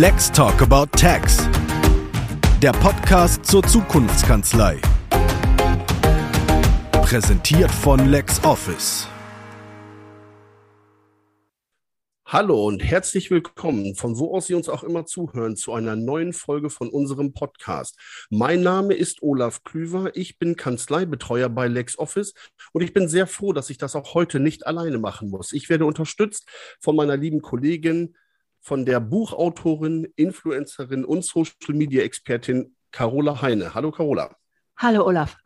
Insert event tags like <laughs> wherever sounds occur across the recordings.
Let's Talk About Tax. Der Podcast zur Zukunftskanzlei. Präsentiert von LexOffice. Hallo und herzlich willkommen, von wo aus Sie uns auch immer zuhören, zu einer neuen Folge von unserem Podcast. Mein Name ist Olaf Klüver, ich bin Kanzleibetreuer bei LexOffice und ich bin sehr froh, dass ich das auch heute nicht alleine machen muss. Ich werde unterstützt von meiner lieben Kollegin, von der Buchautorin, Influencerin und Social-Media-Expertin Carola Heine. Hallo Carola. Hallo Olaf.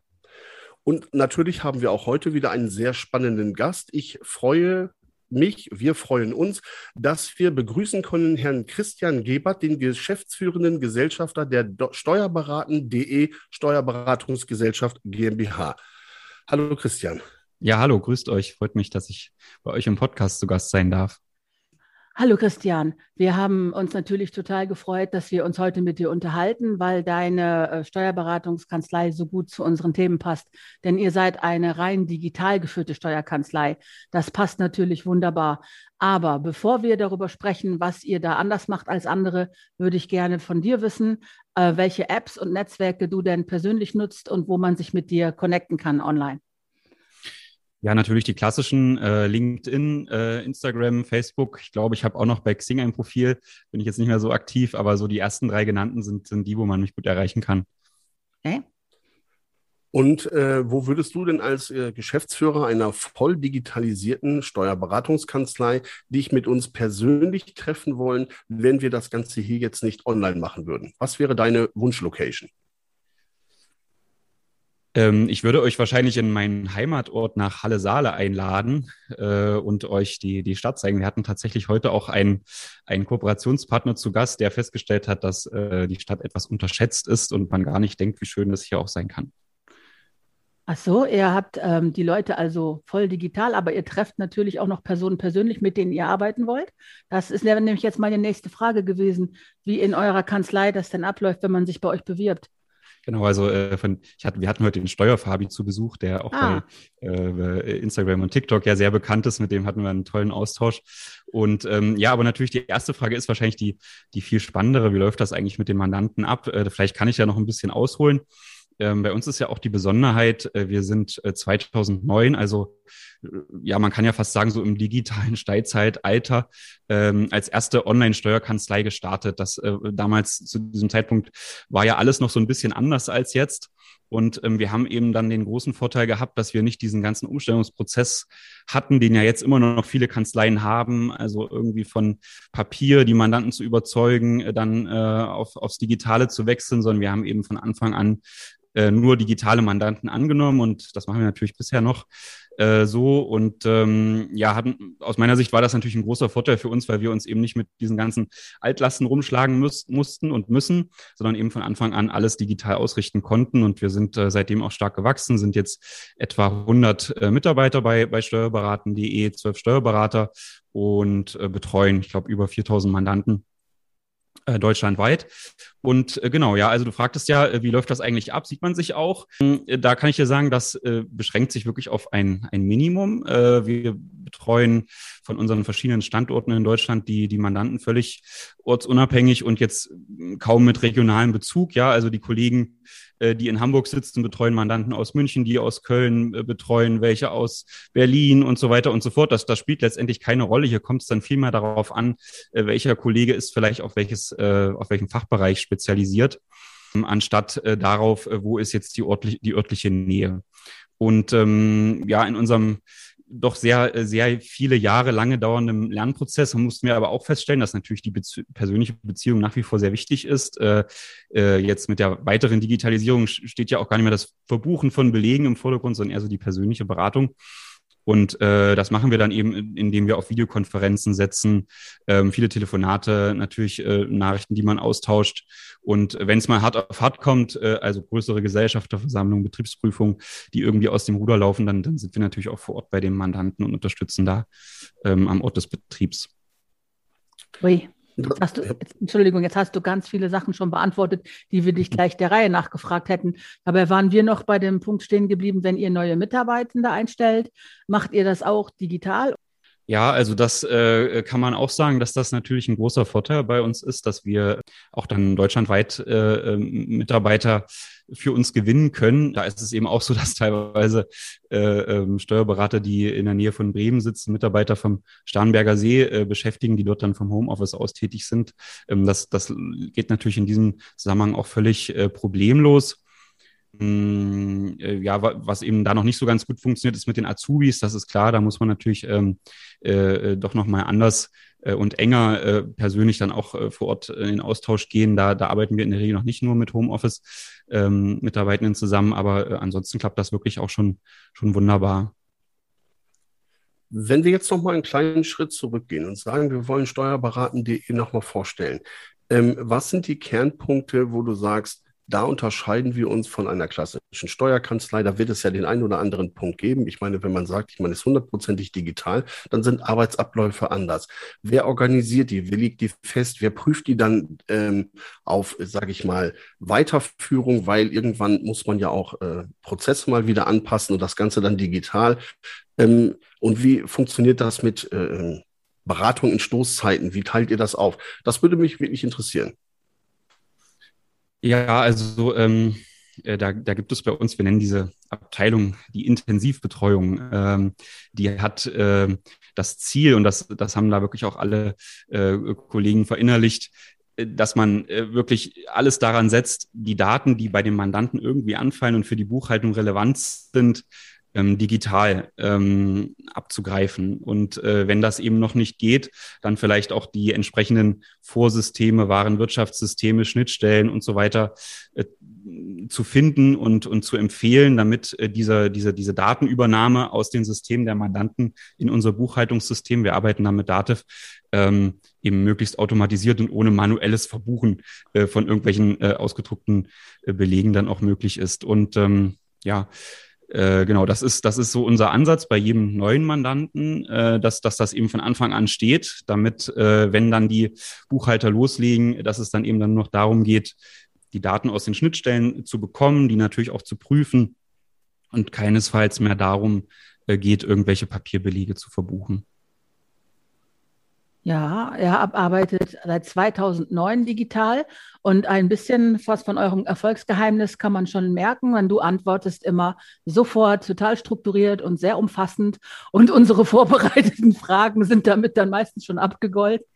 Und natürlich haben wir auch heute wieder einen sehr spannenden Gast. Ich freue mich, wir freuen uns, dass wir begrüßen können Herrn Christian Gebert, den geschäftsführenden Gesellschafter der Steuerberaten.de Steuerberatungsgesellschaft GmbH. Hallo Christian. Ja, hallo, grüßt euch. Freut mich, dass ich bei euch im Podcast zu Gast sein darf. Hallo Christian, wir haben uns natürlich total gefreut, dass wir uns heute mit dir unterhalten, weil deine äh, Steuerberatungskanzlei so gut zu unseren Themen passt. Denn ihr seid eine rein digital geführte Steuerkanzlei. Das passt natürlich wunderbar. Aber bevor wir darüber sprechen, was ihr da anders macht als andere, würde ich gerne von dir wissen, äh, welche Apps und Netzwerke du denn persönlich nutzt und wo man sich mit dir connecten kann online. Ja, natürlich die klassischen äh, LinkedIn, äh, Instagram, Facebook. Ich glaube, ich habe auch noch bei Xing ein Profil. Bin ich jetzt nicht mehr so aktiv, aber so die ersten drei genannten sind, sind die, wo man mich gut erreichen kann. Okay. Und äh, wo würdest du denn als äh, Geschäftsführer einer voll digitalisierten Steuerberatungskanzlei dich mit uns persönlich treffen wollen, wenn wir das Ganze hier jetzt nicht online machen würden? Was wäre deine Wunschlocation? Ähm, ich würde euch wahrscheinlich in meinen Heimatort nach Halle-Saale einladen äh, und euch die, die Stadt zeigen. Wir hatten tatsächlich heute auch einen, einen Kooperationspartner zu Gast, der festgestellt hat, dass äh, die Stadt etwas unterschätzt ist und man gar nicht denkt, wie schön das hier auch sein kann. Ach so, ihr habt ähm, die Leute also voll digital, aber ihr trefft natürlich auch noch Personen persönlich, mit denen ihr arbeiten wollt. Das ist nämlich jetzt meine nächste Frage gewesen, wie in eurer Kanzlei das denn abläuft, wenn man sich bei euch bewirbt. Genau, also äh, von, ich hatte, wir hatten heute den Steuerfabi zu Besuch, der auch ah. bei äh, Instagram und TikTok ja sehr bekannt ist. Mit dem hatten wir einen tollen Austausch. Und ähm, ja, aber natürlich die erste Frage ist wahrscheinlich die, die viel spannendere. Wie läuft das eigentlich mit den Mandanten ab? Äh, vielleicht kann ich ja noch ein bisschen ausholen. Ähm, bei uns ist ja auch die Besonderheit, äh, wir sind äh, 2009, also äh, ja, man kann ja fast sagen, so im digitalen Steinzeitalter ähm, als erste Online-Steuerkanzlei gestartet. Das äh, damals zu diesem Zeitpunkt war ja alles noch so ein bisschen anders als jetzt. Und ähm, wir haben eben dann den großen Vorteil gehabt, dass wir nicht diesen ganzen Umstellungsprozess hatten, den ja jetzt immer noch viele Kanzleien haben. Also irgendwie von Papier die Mandanten zu überzeugen, äh, dann äh, auf, aufs Digitale zu wechseln, sondern wir haben eben von Anfang an äh, nur digitale Mandanten angenommen und das machen wir natürlich bisher noch äh, so. Und ähm, ja, hatten, aus meiner Sicht war das natürlich ein großer Vorteil für uns, weil wir uns eben nicht mit diesen ganzen Altlasten rumschlagen müß, mussten und müssen, sondern eben von Anfang an alles digital ausrichten konnten. Und wir sind äh, seitdem auch stark gewachsen, sind jetzt etwa 100 äh, Mitarbeiter bei, bei Steuerberaten.de, 12 Steuerberater und äh, betreuen, ich glaube, über 4000 Mandanten äh, deutschlandweit. Und äh, genau, ja, also du fragtest ja, äh, wie läuft das eigentlich ab? Sieht man sich auch? Äh, da kann ich dir sagen, das beschränkt sich wirklich auf ein, ein Minimum. Wir betreuen von unseren verschiedenen Standorten in Deutschland die, die Mandanten völlig ortsunabhängig und jetzt kaum mit regionalem Bezug. Ja, also die Kollegen äh, die in Hamburg sitzen, betreuen Mandanten aus München, die aus Köln äh, betreuen, welche aus Berlin und so weiter und so fort. Das, das spielt letztendlich keine Rolle. Hier kommt es dann vielmehr darauf an, äh, welcher Kollege ist vielleicht auf welches, auf welchen Fachbereich spezialisiert, anstatt darauf, wo ist jetzt die, örtlich, die örtliche Nähe. Und ähm, ja, in unserem doch sehr, äh, sehr viele Jahre lange dauerndem Lernprozess. Man mussten wir aber auch feststellen, dass natürlich die Bezie persönliche Beziehung nach wie vor sehr wichtig ist. Äh, äh, jetzt mit der weiteren Digitalisierung steht ja auch gar nicht mehr das Verbuchen von Belegen im Vordergrund, sondern eher so die persönliche Beratung. Und äh, das machen wir dann eben, indem wir auf Videokonferenzen setzen, ähm, viele Telefonate, natürlich äh, Nachrichten, die man austauscht. Und wenn es mal hart auf hart kommt, äh, also größere Gesellschafterversammlungen, Betriebsprüfungen, die irgendwie aus dem Ruder laufen, dann, dann sind wir natürlich auch vor Ort bei dem Mandanten und unterstützen da ähm, am Ort des Betriebs. Ui, hast du, jetzt, Entschuldigung, jetzt hast du ganz viele Sachen schon beantwortet, die wir dich gleich der Reihe nachgefragt hätten. Dabei waren wir noch bei dem Punkt stehen geblieben, wenn ihr neue Mitarbeitende einstellt, macht ihr das auch digital? Ja, also das äh, kann man auch sagen, dass das natürlich ein großer Vorteil bei uns ist, dass wir auch dann deutschlandweit äh, ähm, Mitarbeiter für uns gewinnen können. Da ist es eben auch so, <laughs> dass teilweise äh, äh, Steuerberater, die in der Nähe von Bremen sitzen, Mitarbeiter vom Starnberger See äh, beschäftigen, die dort dann vom Homeoffice aus tätig sind. Ähm, das, das geht natürlich in diesem Zusammenhang auch völlig äh, problemlos. Äh, ja, was eben da noch nicht so ganz gut funktioniert, ist mit den Azubis. Das ist klar, da muss man natürlich ähm, äh, äh doch nochmal anders äh, und enger äh, persönlich dann auch äh, vor Ort in den Austausch gehen. Da, da arbeiten wir in der Regel noch nicht nur mit Homeoffice-Mitarbeitenden ähm, zusammen, aber äh, ansonsten klappt das wirklich auch schon, schon wunderbar. Wenn wir jetzt noch mal einen kleinen Schritt zurückgehen und sagen, wir wollen steuerberaten.de noch mal vorstellen, ähm, was sind die Kernpunkte, wo du sagst, da unterscheiden wir uns von einer klassischen Steuerkanzlei. Da wird es ja den einen oder anderen Punkt geben. Ich meine, wenn man sagt, ich meine, es ist hundertprozentig digital, dann sind Arbeitsabläufe anders. Wer organisiert die? Wer legt die fest? Wer prüft die dann ähm, auf, sage ich mal, Weiterführung? Weil irgendwann muss man ja auch äh, Prozesse mal wieder anpassen und das Ganze dann digital. Ähm, und wie funktioniert das mit äh, ähm, Beratung in Stoßzeiten? Wie teilt ihr das auf? Das würde mich wirklich interessieren. Ja, also ähm, äh, da, da gibt es bei uns, wir nennen diese Abteilung die Intensivbetreuung. Ähm, die hat äh, das Ziel, und das, das haben da wirklich auch alle äh, Kollegen verinnerlicht, äh, dass man äh, wirklich alles daran setzt, die Daten, die bei dem Mandanten irgendwie anfallen und für die Buchhaltung relevant sind, ähm, digital ähm, abzugreifen. Und äh, wenn das eben noch nicht geht, dann vielleicht auch die entsprechenden Vorsysteme, Warenwirtschaftssysteme, Schnittstellen und so weiter äh, zu finden und, und zu empfehlen, damit äh, diese, diese, diese Datenübernahme aus den Systemen der Mandanten in unser Buchhaltungssystem, wir arbeiten da mit Dativ, ähm, eben möglichst automatisiert und ohne manuelles Verbuchen äh, von irgendwelchen äh, ausgedruckten äh, Belegen dann auch möglich ist. Und ähm, ja, äh, genau, das ist, das ist so unser Ansatz bei jedem neuen Mandanten, äh, dass, dass das eben von Anfang an steht, damit, äh, wenn dann die Buchhalter loslegen, dass es dann eben dann noch darum geht, die Daten aus den Schnittstellen zu bekommen, die natürlich auch zu prüfen und keinesfalls mehr darum äh, geht, irgendwelche Papierbelege zu verbuchen. Ja, er arbeitet seit 2009 digital und ein bisschen was von eurem Erfolgsgeheimnis kann man schon merken, wenn du antwortest immer sofort, total strukturiert und sehr umfassend und unsere <laughs> vorbereiteten Fragen sind damit dann meistens schon abgegolten.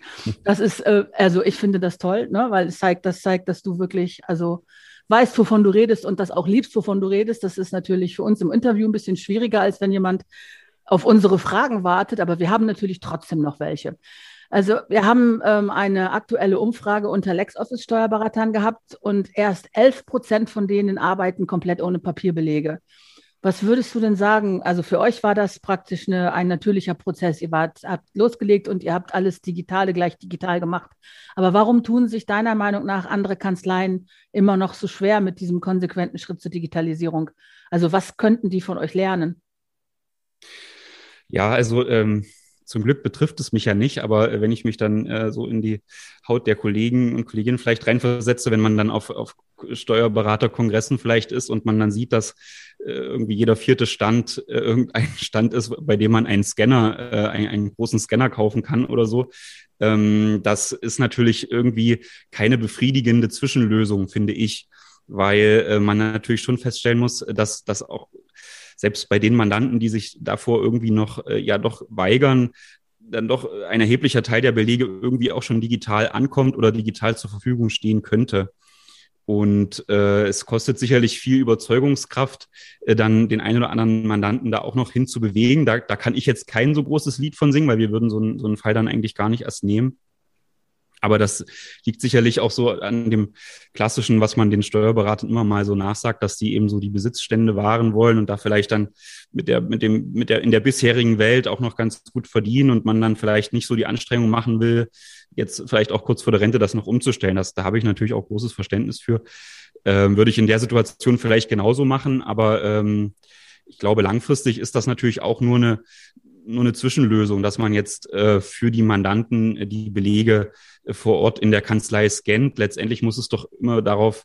Das ist, äh, also ich finde das toll, ne, weil es zeigt, das zeigt, dass du wirklich, also weißt, wovon du redest und das auch liebst, wovon du redest. Das ist natürlich für uns im Interview ein bisschen schwieriger, als wenn jemand auf unsere Fragen wartet, aber wir haben natürlich trotzdem noch welche. Also wir haben ähm, eine aktuelle Umfrage unter LexOffice-Steuerberatern gehabt und erst 11 Prozent von denen arbeiten komplett ohne Papierbelege. Was würdest du denn sagen? Also für euch war das praktisch eine, ein natürlicher Prozess. Ihr wart, habt losgelegt und ihr habt alles Digitale gleich digital gemacht. Aber warum tun sich deiner Meinung nach andere Kanzleien immer noch so schwer mit diesem konsequenten Schritt zur Digitalisierung? Also was könnten die von euch lernen? Ja, also ähm, zum Glück betrifft es mich ja nicht, aber äh, wenn ich mich dann äh, so in die Haut der Kollegen und Kolleginnen vielleicht reinversetze, wenn man dann auf, auf Steuerberaterkongressen vielleicht ist und man dann sieht, dass äh, irgendwie jeder vierte Stand äh, irgendein <laughs> Stand ist, bei dem man einen Scanner, äh, einen, einen großen Scanner kaufen kann oder so. Ähm, das ist natürlich irgendwie keine befriedigende Zwischenlösung, finde ich, weil äh, man natürlich schon feststellen muss, dass das auch selbst bei den Mandanten, die sich davor irgendwie noch äh, ja doch weigern, dann doch ein erheblicher Teil der Belege irgendwie auch schon digital ankommt oder digital zur Verfügung stehen könnte. Und äh, es kostet sicherlich viel Überzeugungskraft, äh, dann den einen oder anderen Mandanten da auch noch hinzubewegen. Da, da kann ich jetzt kein so großes Lied von singen, weil wir würden so, ein, so einen Fall dann eigentlich gar nicht erst nehmen. Aber das liegt sicherlich auch so an dem klassischen, was man den Steuerberatern immer mal so nachsagt, dass die eben so die Besitzstände wahren wollen und da vielleicht dann mit der, mit dem, mit der, in der bisherigen Welt auch noch ganz gut verdienen und man dann vielleicht nicht so die Anstrengung machen will, jetzt vielleicht auch kurz vor der Rente das noch umzustellen. Das, da habe ich natürlich auch großes Verständnis für. Ähm, würde ich in der Situation vielleicht genauso machen, aber ähm, ich glaube, langfristig ist das natürlich auch nur eine, nur eine Zwischenlösung, dass man jetzt äh, für die Mandanten die Belege vor Ort in der Kanzlei scannt. Letztendlich muss es doch immer darauf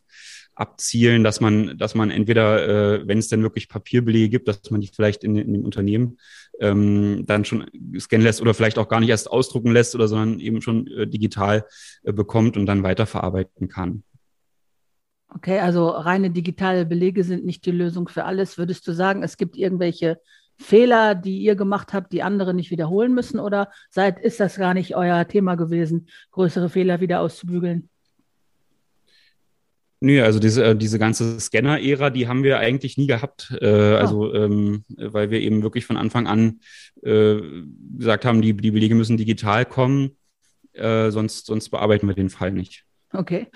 abzielen, dass man, dass man entweder, äh, wenn es denn wirklich Papierbelege gibt, dass man die vielleicht in, in dem Unternehmen ähm, dann schon scannen lässt oder vielleicht auch gar nicht erst ausdrucken lässt oder sondern eben schon äh, digital äh, bekommt und dann weiterverarbeiten kann. Okay, also reine digitale Belege sind nicht die Lösung für alles. Würdest du sagen, es gibt irgendwelche Fehler, die ihr gemacht habt, die andere nicht wiederholen müssen? Oder seid, ist das gar nicht euer Thema gewesen, größere Fehler wieder auszubügeln? Nö, also diese, äh, diese ganze Scanner-Ära, die haben wir eigentlich nie gehabt. Äh, oh. Also, ähm, weil wir eben wirklich von Anfang an äh, gesagt haben, die, die Belege müssen digital kommen, äh, sonst, sonst bearbeiten wir den Fall nicht. Okay.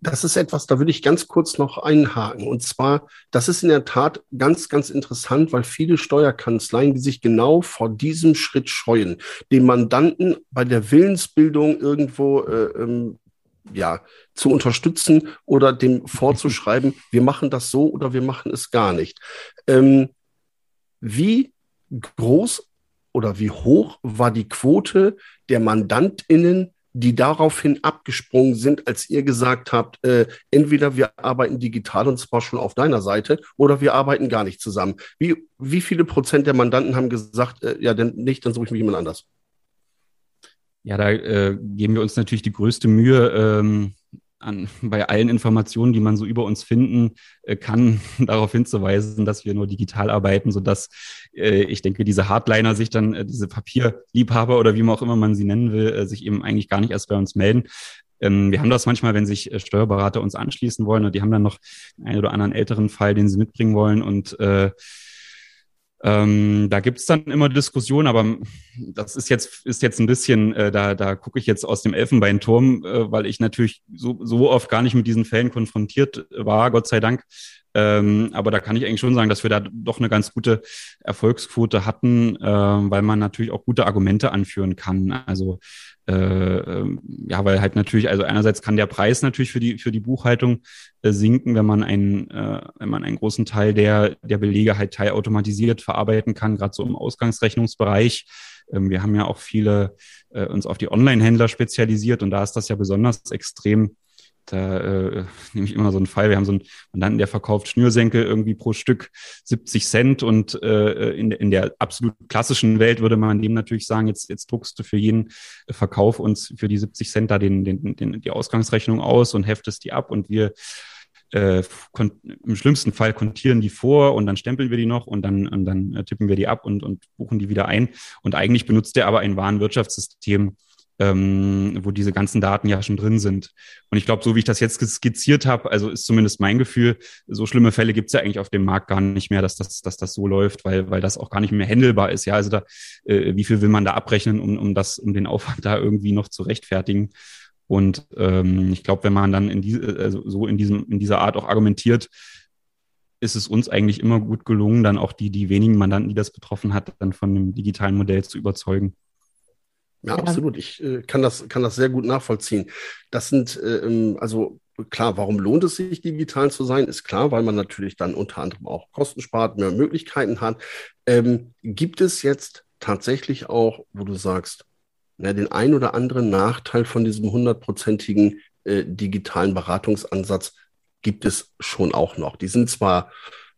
Das ist etwas, da würde ich ganz kurz noch einhaken. Und zwar, das ist in der Tat ganz, ganz interessant, weil viele Steuerkanzleien, die sich genau vor diesem Schritt scheuen, den Mandanten bei der Willensbildung irgendwo äh, ähm, ja, zu unterstützen oder dem vorzuschreiben, <laughs> wir machen das so oder wir machen es gar nicht. Ähm, wie groß oder wie hoch war die Quote der MandantInnen, die daraufhin abgesprungen sind, als ihr gesagt habt, äh, entweder wir arbeiten digital und zwar schon auf deiner Seite oder wir arbeiten gar nicht zusammen. Wie, wie viele Prozent der Mandanten haben gesagt, äh, ja, denn nicht, dann suche ich mir jemand anders? Ja, da äh, geben wir uns natürlich die größte Mühe, ähm, an, bei allen Informationen, die man so über uns finden äh, kann, <laughs> darauf hinzuweisen, dass wir nur digital arbeiten, sodass äh, ich denke, diese Hardliner sich dann, äh, diese Papierliebhaber oder wie man auch immer man sie nennen will, äh, sich eben eigentlich gar nicht erst bei uns melden. Ähm, wir haben das manchmal, wenn sich äh, Steuerberater uns anschließen wollen und die haben dann noch einen oder anderen älteren Fall, den sie mitbringen wollen und äh, ähm, da gibt's dann immer Diskussionen, aber das ist jetzt, ist jetzt ein bisschen, äh, da, da gucke ich jetzt aus dem Elfenbeinturm, äh, weil ich natürlich so, so oft gar nicht mit diesen Fällen konfrontiert war, Gott sei Dank. Ähm, aber da kann ich eigentlich schon sagen, dass wir da doch eine ganz gute Erfolgsquote hatten, äh, weil man natürlich auch gute Argumente anführen kann. Also äh, ja, weil halt natürlich, also einerseits kann der Preis natürlich für die für die Buchhaltung äh, sinken, wenn man einen, äh, wenn man einen großen Teil der der Belege halt teilautomatisiert verarbeiten kann, gerade so im Ausgangsrechnungsbereich. Ähm, wir haben ja auch viele äh, uns auf die Online-Händler spezialisiert und da ist das ja besonders extrem da äh, nehme ich immer so einen Fall. Wir haben so einen Mandanten, der verkauft Schnürsenkel irgendwie pro Stück 70 Cent und äh, in, in der absolut klassischen Welt würde man dem natürlich sagen, jetzt, jetzt druckst du für jeden Verkauf uns für die 70 Cent da den, den, den, die Ausgangsrechnung aus und heftest die ab und wir äh, im schlimmsten Fall kontieren die vor und dann stempeln wir die noch und dann, und dann äh, tippen wir die ab und, und buchen die wieder ein. Und eigentlich benutzt er aber ein Warenwirtschaftssystem, ähm, wo diese ganzen Daten ja schon drin sind. Und ich glaube, so wie ich das jetzt skizziert habe, also ist zumindest mein Gefühl, so schlimme Fälle gibt es ja eigentlich auf dem Markt gar nicht mehr, dass das, dass das so läuft, weil, weil das auch gar nicht mehr händelbar ist. Ja, also da, äh, wie viel will man da abrechnen, um, um das, um den Aufwand <laughs> da irgendwie noch zu rechtfertigen? Und ähm, ich glaube, wenn man dann in diese, also so in diesem, in dieser Art auch argumentiert, ist es uns eigentlich immer gut gelungen, dann auch die, die wenigen Mandanten, die das betroffen hat, dann von dem digitalen Modell zu überzeugen. Ja, ja. absolut. Ich äh, kann, das, kann das sehr gut nachvollziehen. Das sind, äh, ähm, also klar, warum lohnt es sich, digital zu sein? Ist klar, weil man natürlich dann unter anderem auch Kosten spart, mehr Möglichkeiten hat. Ähm, gibt es jetzt tatsächlich auch, wo du sagst, na, den ein oder anderen Nachteil von diesem hundertprozentigen äh, digitalen Beratungsansatz gibt es schon auch noch. Die sind zwar,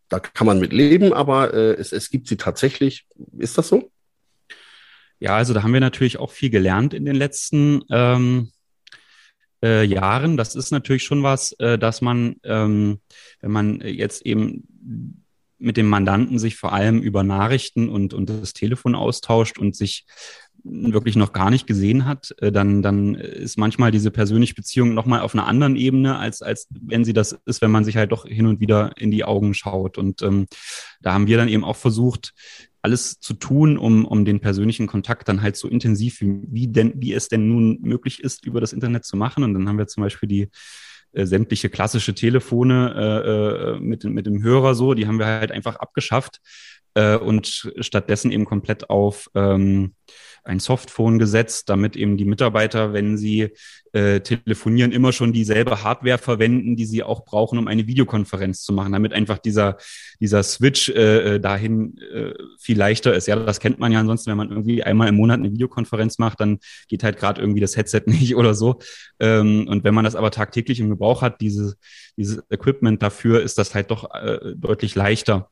da kann man mit leben, aber äh, es, es gibt sie tatsächlich. Ist das so? Ja, also da haben wir natürlich auch viel gelernt in den letzten ähm, äh, Jahren. Das ist natürlich schon was, äh, dass man, ähm, wenn man jetzt eben mit dem Mandanten sich vor allem über Nachrichten und, und das Telefon austauscht und sich wirklich noch gar nicht gesehen hat, äh, dann, dann ist manchmal diese persönliche Beziehung nochmal auf einer anderen Ebene, als, als wenn sie das ist, wenn man sich halt doch hin und wieder in die Augen schaut. Und ähm, da haben wir dann eben auch versucht, alles zu tun, um, um den persönlichen Kontakt dann halt so intensiv, wie, wie, denn, wie es denn nun möglich ist, über das Internet zu machen. Und dann haben wir zum Beispiel die äh, sämtliche klassische Telefone äh, äh, mit, mit dem Hörer so, die haben wir halt einfach abgeschafft äh, und stattdessen eben komplett auf ähm, ein Softphone gesetzt, damit eben die Mitarbeiter, wenn sie äh, telefonieren, immer schon dieselbe Hardware verwenden, die sie auch brauchen, um eine Videokonferenz zu machen, damit einfach dieser, dieser Switch äh, äh dahin äh, viel leichter ist. Ja, das kennt man ja ansonsten, wenn man irgendwie einmal im Monat eine Videokonferenz macht, dann geht halt gerade irgendwie das Headset <laughs> nicht oder so. Ähm, und wenn man das aber tagtäglich im Gebrauch hat, diese, dieses Equipment dafür, ist das halt doch äh, deutlich leichter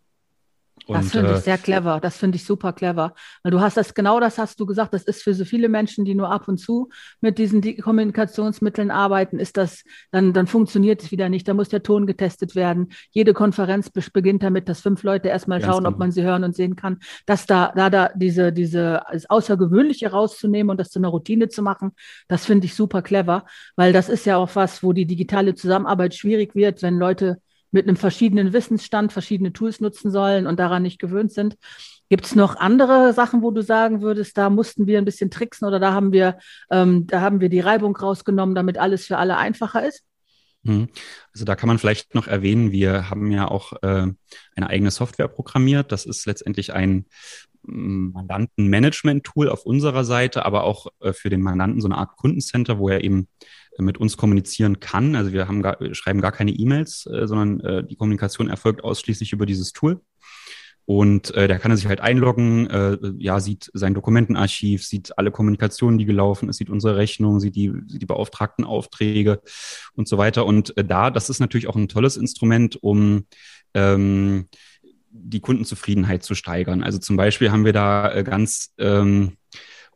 das finde ich äh, sehr clever. Das finde ich super clever. Weil du hast das, genau das hast du gesagt, das ist für so viele Menschen, die nur ab und zu mit diesen Kommunikationsmitteln arbeiten, ist das, dann, dann funktioniert es wieder nicht. Da muss der Ton getestet werden. Jede Konferenz beginnt damit, dass fünf Leute erstmal schauen, genau. ob man sie hören und sehen kann. Dass da, da, da diese, diese, das Außergewöhnliche rauszunehmen und das zu einer Routine zu machen, das finde ich super clever, weil das ist ja auch was, wo die digitale Zusammenarbeit schwierig wird, wenn Leute mit einem verschiedenen Wissensstand verschiedene Tools nutzen sollen und daran nicht gewöhnt sind. Gibt es noch andere Sachen, wo du sagen würdest, da mussten wir ein bisschen tricksen oder da haben wir, ähm, da haben wir die Reibung rausgenommen, damit alles für alle einfacher ist? Mhm. Also da kann man vielleicht noch erwähnen, wir haben ja auch äh, eine eigene Software programmiert. Das ist letztendlich ein mm, Mandantenmanagement-Tool auf unserer Seite, aber auch äh, für den Mandanten so eine Art Kundencenter, wo er eben mit uns kommunizieren kann. Also wir haben gar, schreiben gar keine E-Mails, äh, sondern äh, die Kommunikation erfolgt ausschließlich über dieses Tool. Und äh, da kann er sich halt einloggen, äh, ja, sieht sein Dokumentenarchiv, sieht alle Kommunikationen, die gelaufen ist, sieht unsere Rechnung, sieht die, sieht die beauftragten Aufträge und so weiter. Und äh, da, das ist natürlich auch ein tolles Instrument, um ähm, die Kundenzufriedenheit zu steigern. Also zum Beispiel haben wir da äh, ganz ähm,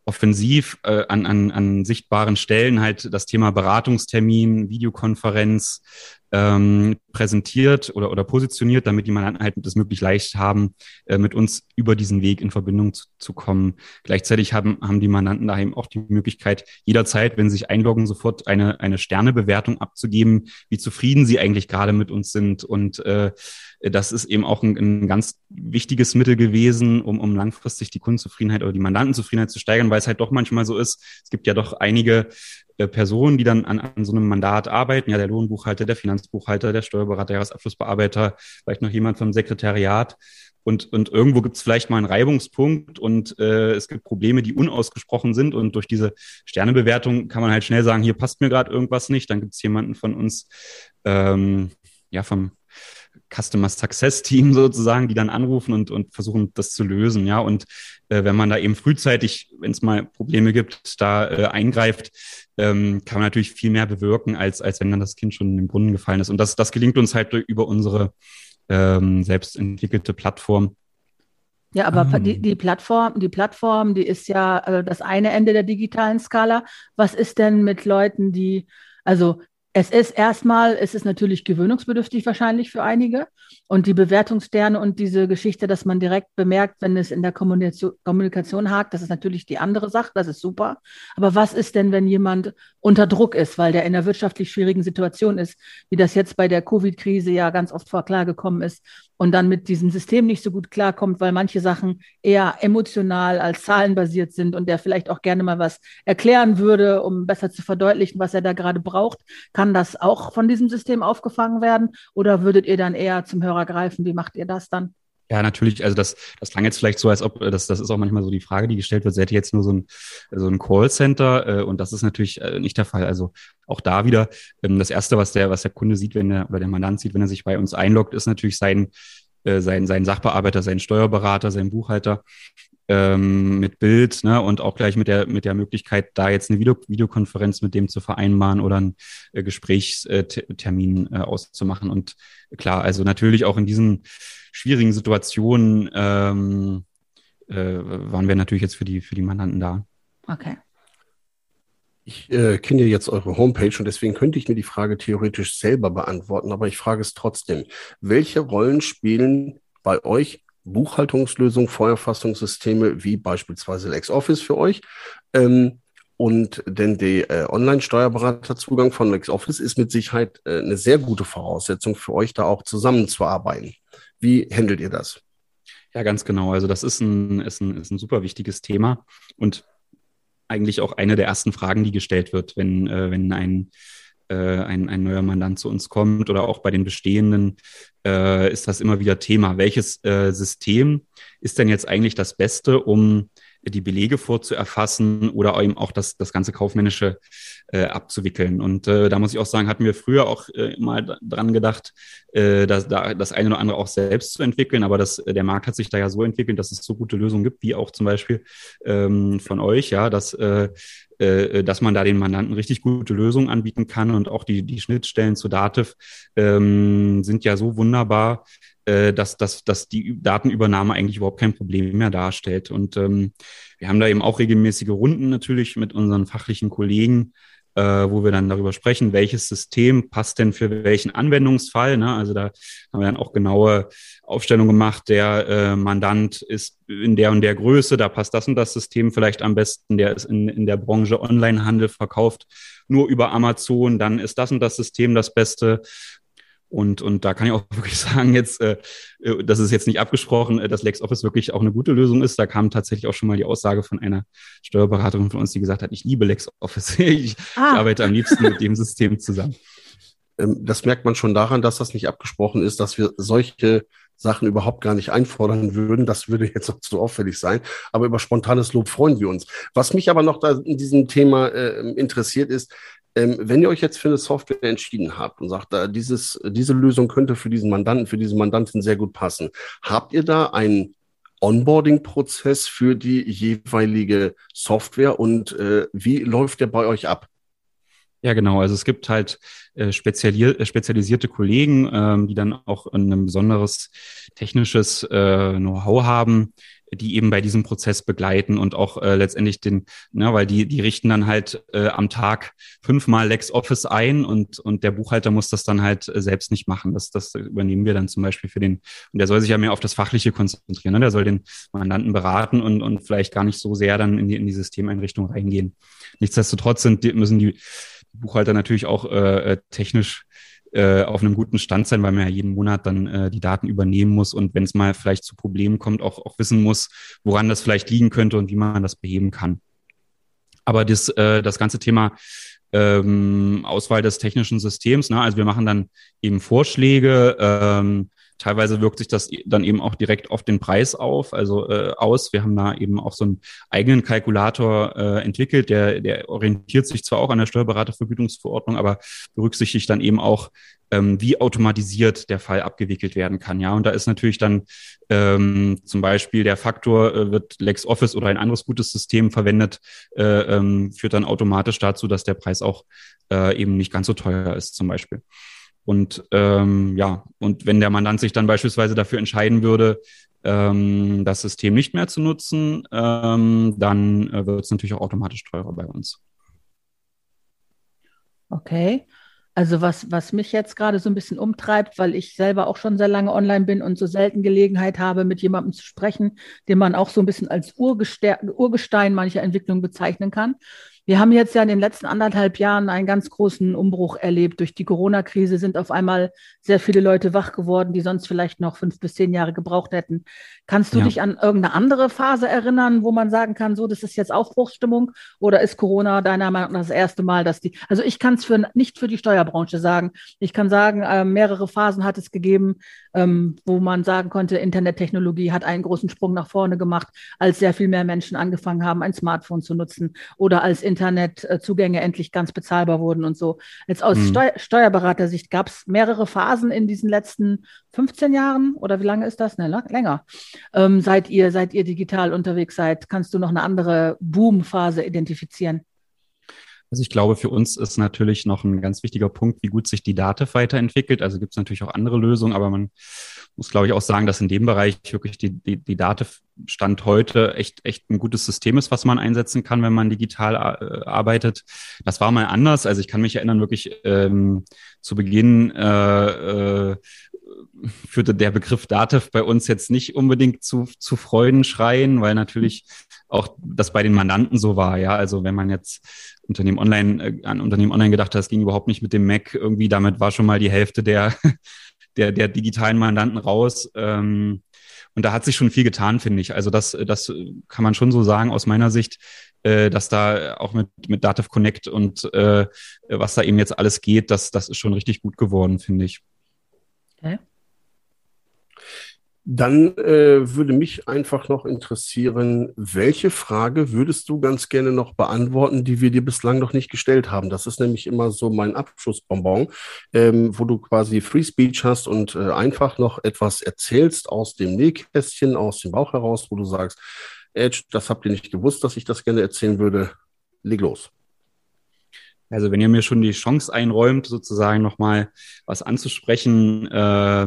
offensiv äh, an, an, an sichtbaren Stellen halt das Thema Beratungstermin, Videokonferenz, ähm, präsentiert oder, oder positioniert, damit die Mandanten halt das möglichst leicht haben, äh, mit uns über diesen Weg in Verbindung zu, zu kommen. Gleichzeitig haben, haben die Mandanten daheim auch die Möglichkeit, jederzeit, wenn sie sich einloggen, sofort eine, eine Sternebewertung abzugeben, wie zufrieden sie eigentlich gerade mit uns sind. Und äh, das ist eben auch ein, ein ganz wichtiges Mittel gewesen, um, um langfristig die Kundenzufriedenheit oder die Mandantenzufriedenheit zu steigern, weil es halt doch manchmal so ist, es gibt ja doch einige äh, Personen, die dann an, an so einem Mandat arbeiten, ja, der Lohnbuchhalter, der Finanzbuchhalter, der Steuerberater, Jahresabschlussbearbeiter, vielleicht noch jemand vom Sekretariat. Und, und irgendwo gibt es vielleicht mal einen Reibungspunkt und äh, es gibt Probleme, die unausgesprochen sind. Und durch diese Sternebewertung kann man halt schnell sagen, hier passt mir gerade irgendwas nicht. Dann gibt es jemanden von uns, ähm, ja, vom Customer Success Team <laughs> sozusagen, die dann anrufen und, und versuchen, das zu lösen. Ja, und äh, wenn man da eben frühzeitig, wenn es mal Probleme gibt, da äh, eingreift, ähm, kann man natürlich viel mehr bewirken, als, als wenn dann das Kind schon in den Brunnen gefallen ist. Und das, das gelingt uns halt über unsere ähm, selbst entwickelte Plattform. Ja, aber um. die, die Plattform, die Plattform, die ist ja äh, das eine Ende der digitalen Skala. Was ist denn mit Leuten, die, also es ist erstmal, es ist natürlich gewöhnungsbedürftig wahrscheinlich für einige. Und die Bewertungssterne und diese Geschichte, dass man direkt bemerkt, wenn es in der Kommunikation, Kommunikation hakt, das ist natürlich die andere Sache, das ist super. Aber was ist denn, wenn jemand unter Druck ist, weil der in einer wirtschaftlich schwierigen Situation ist, wie das jetzt bei der Covid-Krise ja ganz oft vor klar gekommen ist und dann mit diesem System nicht so gut klarkommt, weil manche Sachen eher emotional als zahlenbasiert sind und der vielleicht auch gerne mal was erklären würde, um besser zu verdeutlichen, was er da gerade braucht. Kann das auch von diesem System aufgefangen werden oder würdet ihr dann eher zum Hörer greifen? Wie macht ihr das dann? Ja, natürlich. Also das, das klang jetzt vielleicht so, als ob, das, das ist auch manchmal so die Frage, die gestellt wird, seid ihr jetzt nur so ein, so ein Callcenter? Äh, und das ist natürlich äh, nicht der Fall. Also auch da wieder, ähm, das Erste, was der, was der Kunde sieht, wenn er, oder der Mandant sieht, wenn er sich bei uns einloggt, ist natürlich sein, äh, sein, sein Sachbearbeiter, sein Steuerberater, sein Buchhalter ähm, mit Bild ne, und auch gleich mit der, mit der Möglichkeit, da jetzt eine Video Videokonferenz mit dem zu vereinbaren oder einen äh, Gesprächstermin äh, auszumachen. Und klar, also natürlich auch in diesen schwierigen Situationen ähm, äh, waren wir natürlich jetzt für die, für die Mandanten da. Okay. Ich äh, kenne ja jetzt eure Homepage und deswegen könnte ich mir die Frage theoretisch selber beantworten, aber ich frage es trotzdem. Welche Rollen spielen bei euch Buchhaltungslösungen, Feuerfassungssysteme wie beispielsweise LexOffice für euch? Ähm, und denn der äh, Online-Steuerberaterzugang von LexOffice ist mit Sicherheit äh, eine sehr gute Voraussetzung für euch, da auch zusammenzuarbeiten. Wie handelt ihr das? Ja, ganz genau. Also das ist ein, ist ein, ist ein super wichtiges Thema und eigentlich auch eine der ersten Fragen, die gestellt wird, wenn, äh, wenn ein, ein, ein neuer Mandant zu uns kommt oder auch bei den bestehenden äh, ist das immer wieder Thema. Welches äh, System ist denn jetzt eigentlich das Beste, um die Belege vorzuerfassen oder eben auch das, das ganze Kaufmännische äh, abzuwickeln. Und äh, da muss ich auch sagen, hatten wir früher auch äh, mal dran gedacht, äh, das, da, das eine oder andere auch selbst zu entwickeln. Aber das, der Markt hat sich da ja so entwickelt, dass es so gute Lösungen gibt, wie auch zum Beispiel ähm, von euch, ja, dass äh, äh, dass man da den Mandanten richtig gute Lösungen anbieten kann und auch die, die Schnittstellen zu Dativ ähm, sind ja so wunderbar, äh, dass, dass, dass die Datenübernahme eigentlich überhaupt kein Problem mehr darstellt. Und ähm, wir haben da eben auch regelmäßige Runden natürlich mit unseren fachlichen Kollegen, äh, wo wir dann darüber sprechen, welches System passt denn für welchen Anwendungsfall. Ne? Also da haben wir dann auch genaue Aufstellung gemacht, der äh, Mandant ist in der und der Größe, da passt das und das System vielleicht am besten, der ist in, in der Branche Onlinehandel verkauft, nur über Amazon, dann ist das und das System das Beste. Und, und da kann ich auch <laughs> wirklich sagen, jetzt, äh, äh, das ist jetzt nicht abgesprochen, äh, dass LexOffice wirklich auch eine gute Lösung ist. Da kam tatsächlich auch schon mal die Aussage von einer Steuerberaterin von uns, die gesagt hat, ich liebe LexOffice. <laughs> ich, ah. ich arbeite am liebsten mit dem System zusammen. Ähm, das merkt man schon daran, dass das nicht abgesprochen ist, dass wir solche Sachen überhaupt gar nicht einfordern würden. Das würde jetzt auch zu auffällig sein. Aber über spontanes Lob freuen wir uns. Was mich aber noch da in diesem Thema äh, interessiert ist, ähm, wenn ihr euch jetzt für eine Software entschieden habt und sagt, äh, dieses, diese Lösung könnte für diesen Mandanten, für diese Mandantin sehr gut passen, habt ihr da einen Onboarding-Prozess für die jeweilige Software und äh, wie läuft der bei euch ab? Ja, genau. Also es gibt halt äh, äh, spezialisierte Kollegen, ähm, die dann auch ein besonderes technisches äh, Know-how haben, die eben bei diesem Prozess begleiten und auch äh, letztendlich den, ne, weil die, die richten dann halt äh, am Tag fünfmal LexOffice ein und, und der Buchhalter muss das dann halt äh, selbst nicht machen. Das, das übernehmen wir dann zum Beispiel für den, und der soll sich ja mehr auf das Fachliche konzentrieren. Ne? Der soll den Mandanten beraten und, und vielleicht gar nicht so sehr dann in die, in die Systemeinrichtung reingehen. Nichtsdestotrotz sind, müssen die Buchhalter natürlich auch äh, äh technisch äh, auf einem guten Stand sein, weil man ja jeden Monat dann äh, die Daten übernehmen muss und wenn es mal vielleicht zu Problemen kommt, auch, auch wissen muss, woran das vielleicht liegen könnte und wie man das beheben kann. Aber das, äh, das ganze Thema ähm, Auswahl des technischen Systems, ne? also wir machen dann eben Vorschläge, ähm, Teilweise wirkt sich das dann eben auch direkt auf den Preis auf, also äh, aus. Wir haben da eben auch so einen eigenen Kalkulator äh, entwickelt, der, der orientiert sich zwar auch an der Steuerberatervergütungsverordnung, aber berücksichtigt dann eben auch, ähm, wie automatisiert der Fall abgewickelt werden kann. Ja, und da ist natürlich dann ähm, zum Beispiel der Faktor, äh, wird LexOffice oder ein anderes gutes System verwendet, äh, ähm, führt dann automatisch dazu, dass der Preis auch äh, eben nicht ganz so teuer ist, zum Beispiel. Und ähm, ja, und wenn der Mandant sich dann beispielsweise dafür entscheiden würde, ähm, das System nicht mehr zu nutzen, ähm, dann äh, wird es natürlich auch automatisch teurer bei uns. Okay. Also was, was mich jetzt gerade so ein bisschen umtreibt, weil ich selber auch schon sehr lange online bin und so selten Gelegenheit habe, mit jemandem zu sprechen, den man auch so ein bisschen als Urgestein mancher Entwicklung bezeichnen kann. Wir haben jetzt ja in den letzten anderthalb Jahren einen ganz großen Umbruch erlebt. Durch die Corona-Krise sind auf einmal sehr viele Leute wach geworden, die sonst vielleicht noch fünf bis zehn Jahre gebraucht hätten. Kannst du ja. dich an irgendeine andere Phase erinnern, wo man sagen kann, so, das ist jetzt Aufbruchsstimmung oder ist Corona deiner Meinung nach das erste Mal, dass die, also ich kann es für, nicht für die Steuerbranche sagen. Ich kann sagen, äh, mehrere Phasen hat es gegeben, ähm, wo man sagen konnte, Internettechnologie hat einen großen Sprung nach vorne gemacht, als sehr viel mehr Menschen angefangen haben, ein Smartphone zu nutzen oder als Internetzugänge endlich ganz bezahlbar wurden und so. Jetzt aus mhm. Steu Steuerberatersicht gab es mehrere Phasen in diesen letzten 15 Jahren oder wie lange ist das? Ne, länger. Ähm, seit ihr, seit ihr digital unterwegs seid, kannst du noch eine andere Boom-Phase identifizieren? Also ich glaube, für uns ist natürlich noch ein ganz wichtiger Punkt, wie gut sich die Dativ weiterentwickelt. Also gibt es natürlich auch andere Lösungen, aber man muss, glaube ich, auch sagen, dass in dem Bereich wirklich die, die, die Dativ Stand heute echt, echt ein gutes System ist, was man einsetzen kann, wenn man digital äh, arbeitet. Das war mal anders. Also ich kann mich erinnern, wirklich ähm, zu Beginn äh, äh, führte der Begriff Dativ bei uns jetzt nicht unbedingt zu, zu Freudenschreien, weil natürlich auch das bei den Mandanten so war. Ja, also wenn man jetzt Unternehmen online, äh, an Unternehmen online gedacht hat, das ging überhaupt nicht mit dem Mac. Irgendwie damit war schon mal die Hälfte der, <laughs> der, der digitalen Mandanten raus. Ähm, und da hat sich schon viel getan, finde ich. Also das, das kann man schon so sagen aus meiner Sicht, äh, dass da auch mit, mit Dativ Connect und äh, was da eben jetzt alles geht, das, das ist schon richtig gut geworden, finde ich. Okay. Dann äh, würde mich einfach noch interessieren, welche Frage würdest du ganz gerne noch beantworten, die wir dir bislang noch nicht gestellt haben? Das ist nämlich immer so mein Abschlussbonbon, ähm, wo du quasi Free Speech hast und äh, einfach noch etwas erzählst aus dem Nähkästchen, aus dem Bauch heraus, wo du sagst, Edge, das habt ihr nicht gewusst, dass ich das gerne erzählen würde. leg los. Also wenn ihr mir schon die Chance einräumt, sozusagen nochmal was anzusprechen, äh,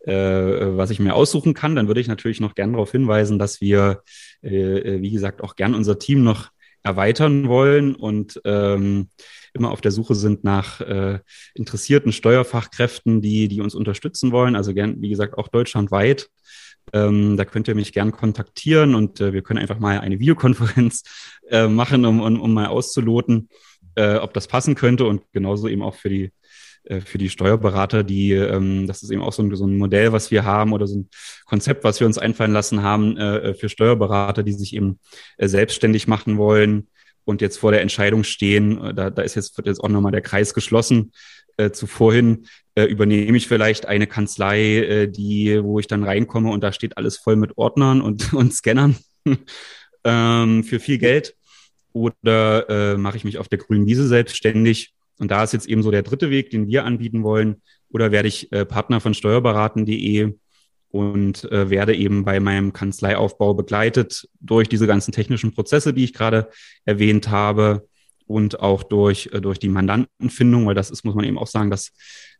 äh, was ich mir aussuchen kann, dann würde ich natürlich noch gern darauf hinweisen, dass wir, äh, wie gesagt, auch gern unser Team noch erweitern wollen und ähm, immer auf der Suche sind nach äh, interessierten Steuerfachkräften, die, die uns unterstützen wollen. Also gern, wie gesagt, auch deutschlandweit. Ähm, da könnt ihr mich gern kontaktieren und äh, wir können einfach mal eine Videokonferenz <laughs> äh, machen, um, um, um mal auszuloten, äh, ob das passen könnte und genauso eben auch für die äh, für die Steuerberater, die, ähm, das ist eben auch so ein, so ein Modell, was wir haben oder so ein Konzept, was wir uns einfallen lassen haben äh, für Steuerberater, die sich eben äh, selbstständig machen wollen und jetzt vor der Entscheidung stehen. Äh, da, da ist jetzt, wird jetzt auch nochmal der Kreis geschlossen. Äh, zu vorhin äh, übernehme ich vielleicht eine Kanzlei, äh, die, wo ich dann reinkomme und da steht alles voll mit Ordnern und, <laughs> und Scannern <laughs> ähm, für viel Geld. Oder äh, mache ich mich auf der grünen Wiese selbstständig und da ist jetzt eben so der dritte Weg, den wir anbieten wollen. Oder werde ich äh, Partner von steuerberaten.de und äh, werde eben bei meinem Kanzleiaufbau begleitet durch diese ganzen technischen Prozesse, die ich gerade erwähnt habe und auch durch, äh, durch die Mandantenfindung, weil das ist, muss man eben auch sagen, dass,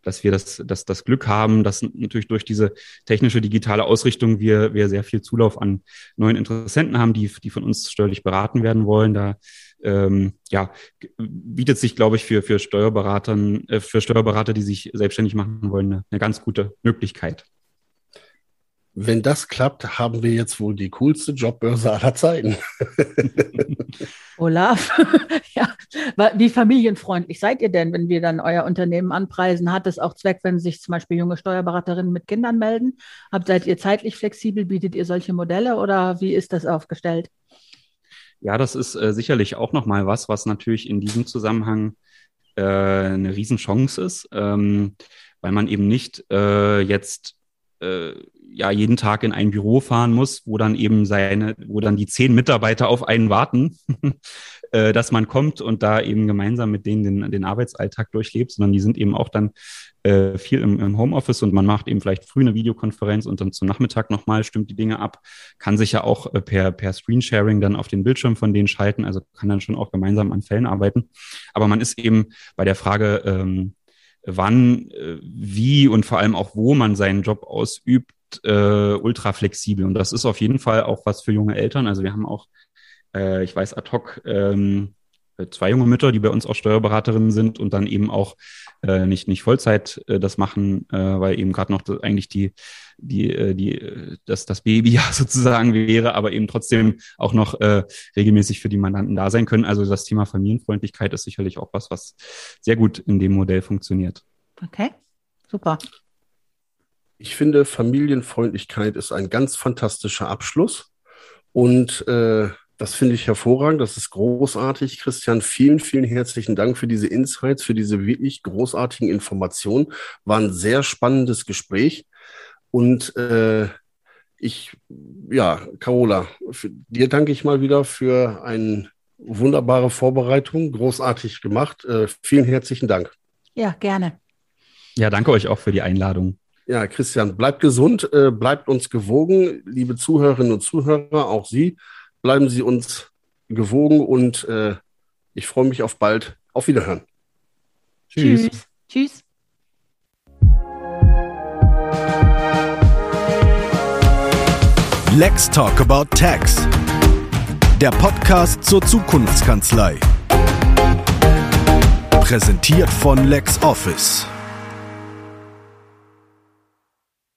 dass wir das, dass das Glück haben, dass natürlich durch diese technische digitale Ausrichtung wir, wir sehr viel Zulauf an neuen Interessenten haben, die, die von uns steuerlich beraten werden wollen. Da ähm, ja, bietet sich, glaube ich, für, für Steuerberatern, äh, für Steuerberater, die sich selbstständig machen wollen, eine, eine ganz gute Möglichkeit. Wenn das klappt, haben wir jetzt wohl die coolste Jobbörse aller Zeiten. <laughs> Olaf, <laughs> ja, wie familienfreundlich seid ihr denn, wenn wir dann euer Unternehmen anpreisen? Hat es auch Zweck, wenn sich zum Beispiel junge Steuerberaterinnen mit Kindern melden? Habt, seid ihr zeitlich flexibel? Bietet ihr solche Modelle oder wie ist das aufgestellt? Ja, das ist äh, sicherlich auch nochmal was, was natürlich in diesem Zusammenhang äh, eine Riesenchance ist, ähm, weil man eben nicht äh, jetzt äh, ja jeden Tag in ein Büro fahren muss, wo dann eben seine, wo dann die zehn Mitarbeiter auf einen warten, <laughs> äh, dass man kommt und da eben gemeinsam mit denen den, den Arbeitsalltag durchlebt, sondern die sind eben auch dann äh, viel im, im Homeoffice und man macht eben vielleicht früh eine Videokonferenz und dann zum Nachmittag nochmal stimmt die Dinge ab, kann sich ja auch äh, per, per Screensharing dann auf den Bildschirm von denen schalten, also kann dann schon auch gemeinsam an Fällen arbeiten. Aber man ist eben bei der Frage, ähm, wann, äh, wie und vor allem auch wo man seinen Job ausübt, äh, ultra flexibel. Und das ist auf jeden Fall auch was für junge Eltern. Also wir haben auch, äh, ich weiß ad hoc, ähm, zwei junge Mütter, die bei uns auch Steuerberaterinnen sind und dann eben auch äh, nicht, nicht Vollzeit äh, das machen, äh, weil eben gerade noch das, eigentlich die, die, äh, die, äh, das, das Baby <laughs> ja sozusagen wäre, aber eben trotzdem auch noch äh, regelmäßig für die Mandanten da sein können. Also das Thema Familienfreundlichkeit ist sicherlich auch was, was sehr gut in dem Modell funktioniert. Okay, super. Ich finde, Familienfreundlichkeit ist ein ganz fantastischer Abschluss. Und äh, das finde ich hervorragend. Das ist großartig. Christian, vielen, vielen herzlichen Dank für diese Insights, für diese wirklich großartigen Informationen. War ein sehr spannendes Gespräch. Und äh, ich, ja, Carola, dir danke ich mal wieder für eine wunderbare Vorbereitung. Großartig gemacht. Äh, vielen herzlichen Dank. Ja, gerne. Ja, danke euch auch für die Einladung. Ja, Christian, bleibt gesund, äh, bleibt uns gewogen, liebe Zuhörerinnen und Zuhörer, auch Sie bleiben Sie uns gewogen und äh, ich freue mich auf bald. Auf Wiederhören. Tschüss. Tschüss. Tschüss. Let's Talk About Tax. Der Podcast zur Zukunftskanzlei. Präsentiert von LexOffice.